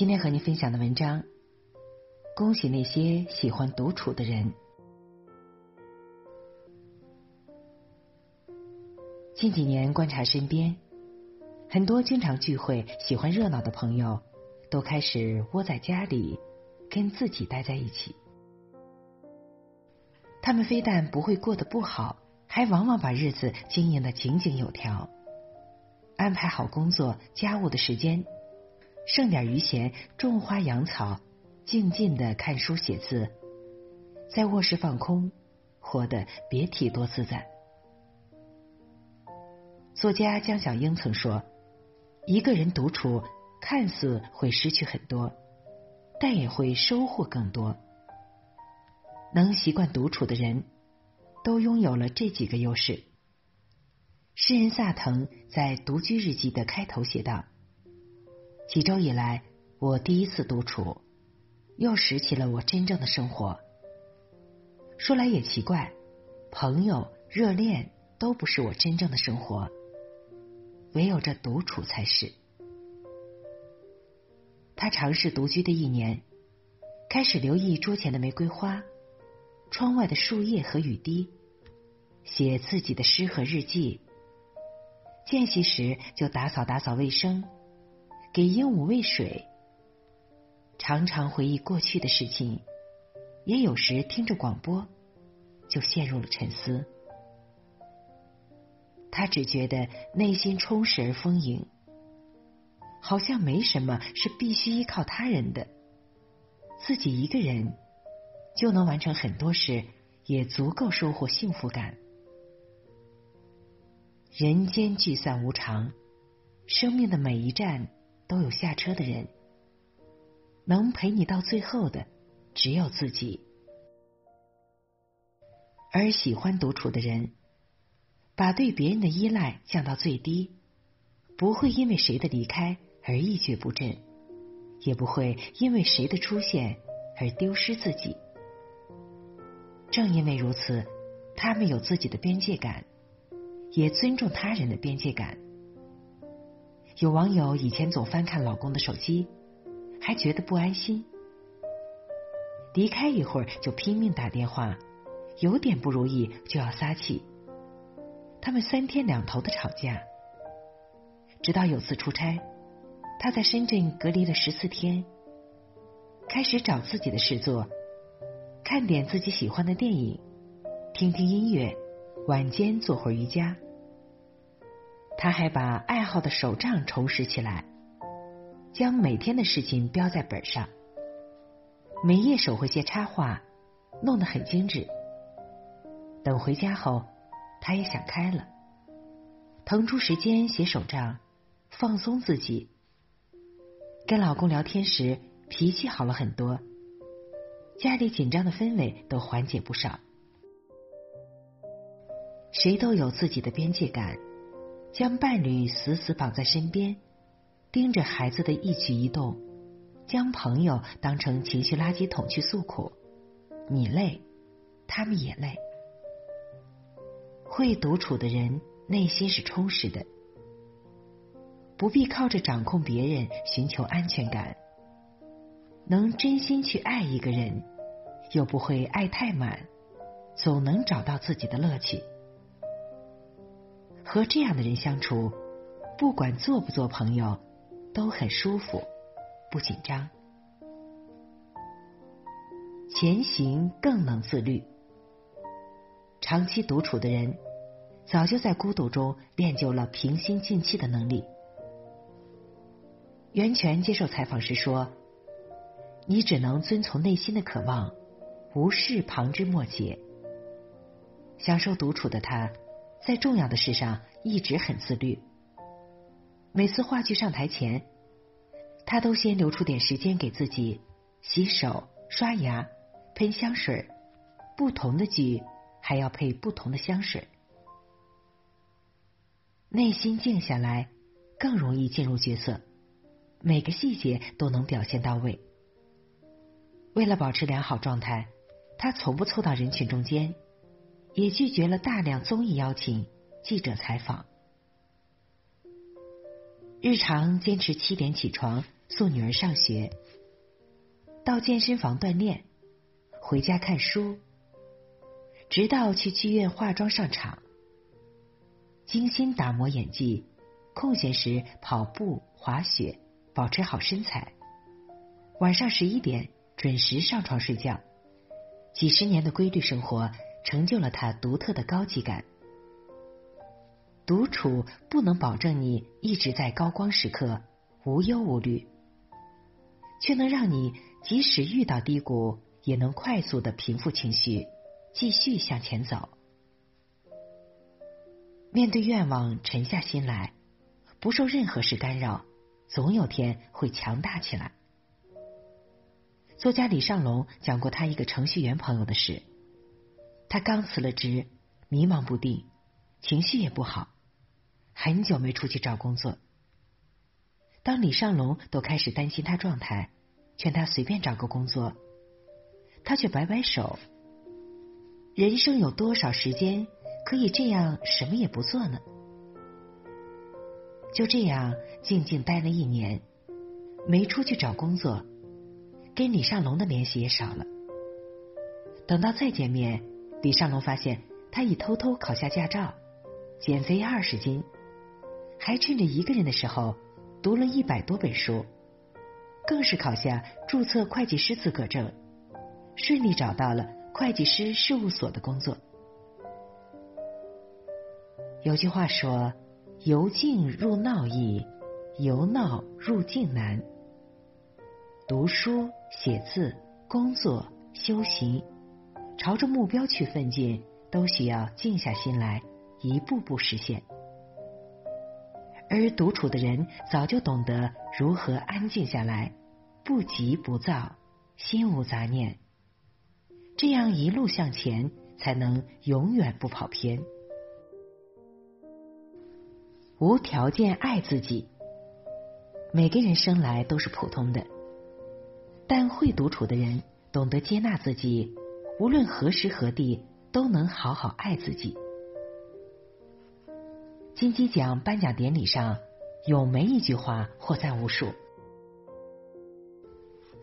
今天和您分享的文章，恭喜那些喜欢独处的人。近几年观察身边，很多经常聚会、喜欢热闹的朋友，都开始窝在家里，跟自己待在一起。他们非但不会过得不好，还往往把日子经营的井井有条，安排好工作、家务的时间。剩点余闲，种花养草，静静的看书写字，在卧室放空，活得别提多自在。作家江小英曾说：“一个人独处，看似会失去很多，但也会收获更多。”能习惯独处的人，都拥有了这几个优势。诗人萨腾在《独居日记》的开头写道。几周以来，我第一次独处，又拾起了我真正的生活。说来也奇怪，朋友、热恋都不是我真正的生活，唯有这独处才是。他尝试独居的一年，开始留意桌前的玫瑰花、窗外的树叶和雨滴，写自己的诗和日记。间隙时就打扫打扫卫生。给鹦鹉喂水，常常回忆过去的事情，也有时听着广播，就陷入了沉思。他只觉得内心充实而丰盈，好像没什么是必须依靠他人的，自己一个人就能完成很多事，也足够收获幸福感。人间聚散无常，生命的每一站。都有下车的人，能陪你到最后的只有自己。而喜欢独处的人，把对别人的依赖降到最低，不会因为谁的离开而一蹶不振，也不会因为谁的出现而丢失自己。正因为如此，他们有自己的边界感，也尊重他人的边界感。有网友以前总翻看老公的手机，还觉得不安心，离开一会儿就拼命打电话，有点不如意就要撒气，他们三天两头的吵架。直到有次出差，他在深圳隔离了十四天，开始找自己的事做，看点自己喜欢的电影，听听音乐，晚间做会儿瑜伽。他还把爱好的手账重拾起来，将每天的事情标在本上，每页手绘些插画，弄得很精致。等回家后，他也想开了，腾出时间写手账，放松自己。跟老公聊天时，脾气好了很多，家里紧张的氛围都缓解不少。谁都有自己的边界感。将伴侣死死绑在身边，盯着孩子的一举一动，将朋友当成情绪垃圾桶去诉苦，你累，他们也累。会独处的人内心是充实的，不必靠着掌控别人寻求安全感，能真心去爱一个人，又不会爱太满，总能找到自己的乐趣。和这样的人相处，不管做不做朋友，都很舒服，不紧张。前行更能自律。长期独处的人，早就在孤独中练就了平心静气的能力。袁泉接受采访时说：“你只能遵从内心的渴望，无视旁枝末节。”享受独处的他。在重要的事上一直很自律。每次话剧上台前，他都先留出点时间给自己洗手、刷牙、喷香水。不同的剧还要配不同的香水。内心静下来，更容易进入角色，每个细节都能表现到位。为了保持良好状态，他从不凑到人群中间，也拒绝了大量综艺邀请、记者采访。日常坚持七点起床送女儿上学，到健身房锻炼，回家看书，直到去剧院化妆上场，精心打磨演技，空闲时跑步、滑雪，保持好身材。晚上十一点准时上床睡觉，几十年的规律生活成就了他独特的高级感。独处不能保证你一直在高光时刻无忧无虑，却能让你即使遇到低谷，也能快速的平复情绪，继续向前走。面对愿望，沉下心来，不受任何事干扰，总有天会强大起来。作家李尚龙讲过他一个程序员朋友的事，他刚辞了职，迷茫不定，情绪也不好。很久没出去找工作，当李尚龙都开始担心他状态，劝他随便找个工作，他却摆摆手。人生有多少时间可以这样什么也不做呢？就这样静静待了一年，没出去找工作，跟李尚龙的联系也少了。等到再见面，李尚龙发现他已偷偷考下驾照，减肥二十斤。还趁着一个人的时候读了一百多本书，更是考下注册会计师资格证，顺利找到了会计师事务所的工作。有句话说：“由静入闹易，由闹入静难。”读书、写字、工作、修行，朝着目标去奋进，都需要静下心来，一步步实现。而独处的人早就懂得如何安静下来，不急不躁，心无杂念，这样一路向前，才能永远不跑偏。无条件爱自己，每个人生来都是普通的，但会独处的人懂得接纳自己，无论何时何地都能好好爱自己。金鸡奖颁奖典礼上，咏梅一句话获赞无数。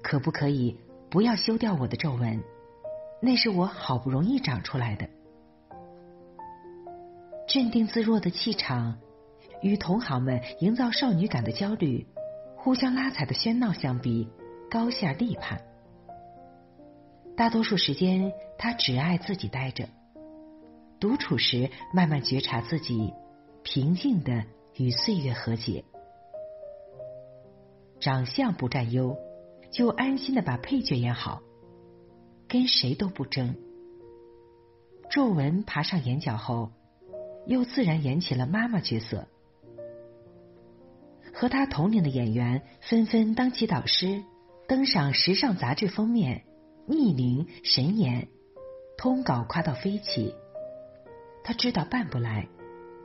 可不可以不要修掉我的皱纹？那是我好不容易长出来的。镇定自若的气场，与同行们营造少女感的焦虑，互相拉踩的喧闹相比，高下立判。大多数时间，他只爱自己待着。独处时，慢慢觉察自己。平静的与岁月和解，长相不占优，就安心的把配角演好，跟谁都不争。皱纹爬上眼角后，又自然演起了妈妈角色。和他同龄的演员纷纷当起导师，登上时尚杂志封面，逆龄神颜，通稿夸到飞起。他知道办不来。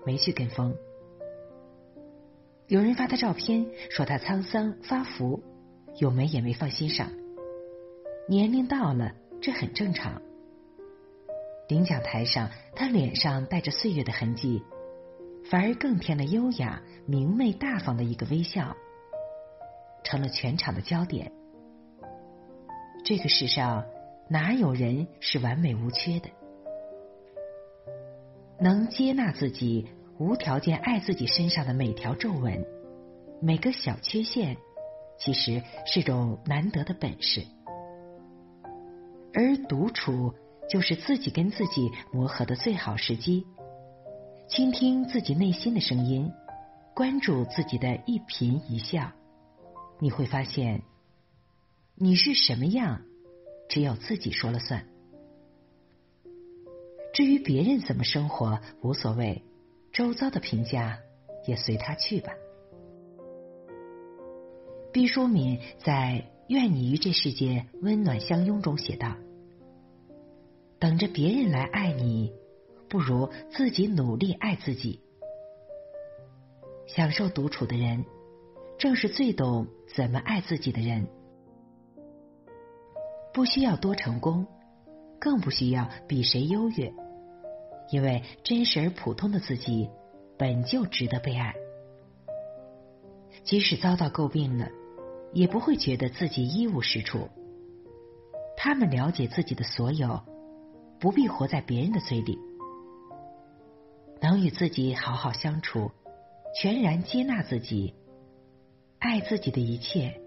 没去跟风。有人发他照片，说他沧桑发福，有没也没放心上。年龄到了，这很正常。领奖台上，他脸上带着岁月的痕迹，反而更添了优雅、明媚、大方的一个微笑，成了全场的焦点。这个世上哪有人是完美无缺的？能接纳自己，无条件爱自己身上的每条皱纹，每个小缺陷，其实是种难得的本事。而独处就是自己跟自己磨合的最好时机。倾听自己内心的声音，关注自己的一颦一笑，你会发现，你是什么样，只有自己说了算。至于别人怎么生活无所谓，周遭的评价也随他去吧。毕淑敏在《愿你与这世界温暖相拥》中写道：“等着别人来爱你，不如自己努力爱自己。享受独处的人，正是最懂怎么爱自己的人。不需要多成功，更不需要比谁优越。”因为真实而普通的自己本就值得被爱，即使遭到诟病了，也不会觉得自己一无是处。他们了解自己的所有，不必活在别人的嘴里。能与自己好好相处，全然接纳自己，爱自己的一切，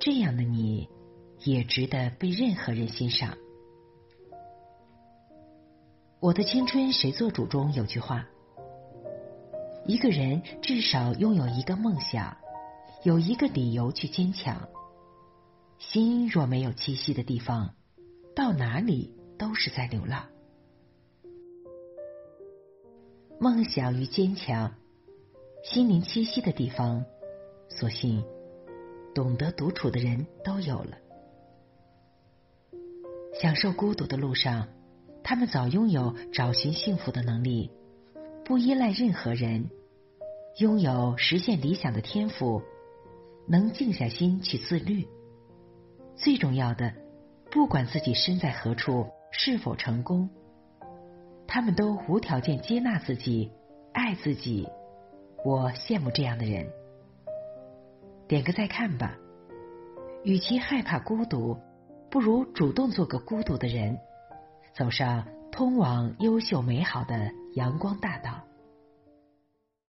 这样的你，也值得被任何人欣赏。我的青春谁做主？中有句话：一个人至少拥有一个梦想，有一个理由去坚强。心若没有栖息的地方，到哪里都是在流浪。梦想与坚强，心灵栖息的地方，所幸懂得独处的人都有了。享受孤独的路上。他们早拥有找寻幸福的能力，不依赖任何人，拥有实现理想的天赋，能静下心去自律。最重要的，不管自己身在何处，是否成功，他们都无条件接纳自己，爱自己。我羡慕这样的人。点个再看吧。与其害怕孤独，不如主动做个孤独的人。走上通往优秀美好的阳光大道。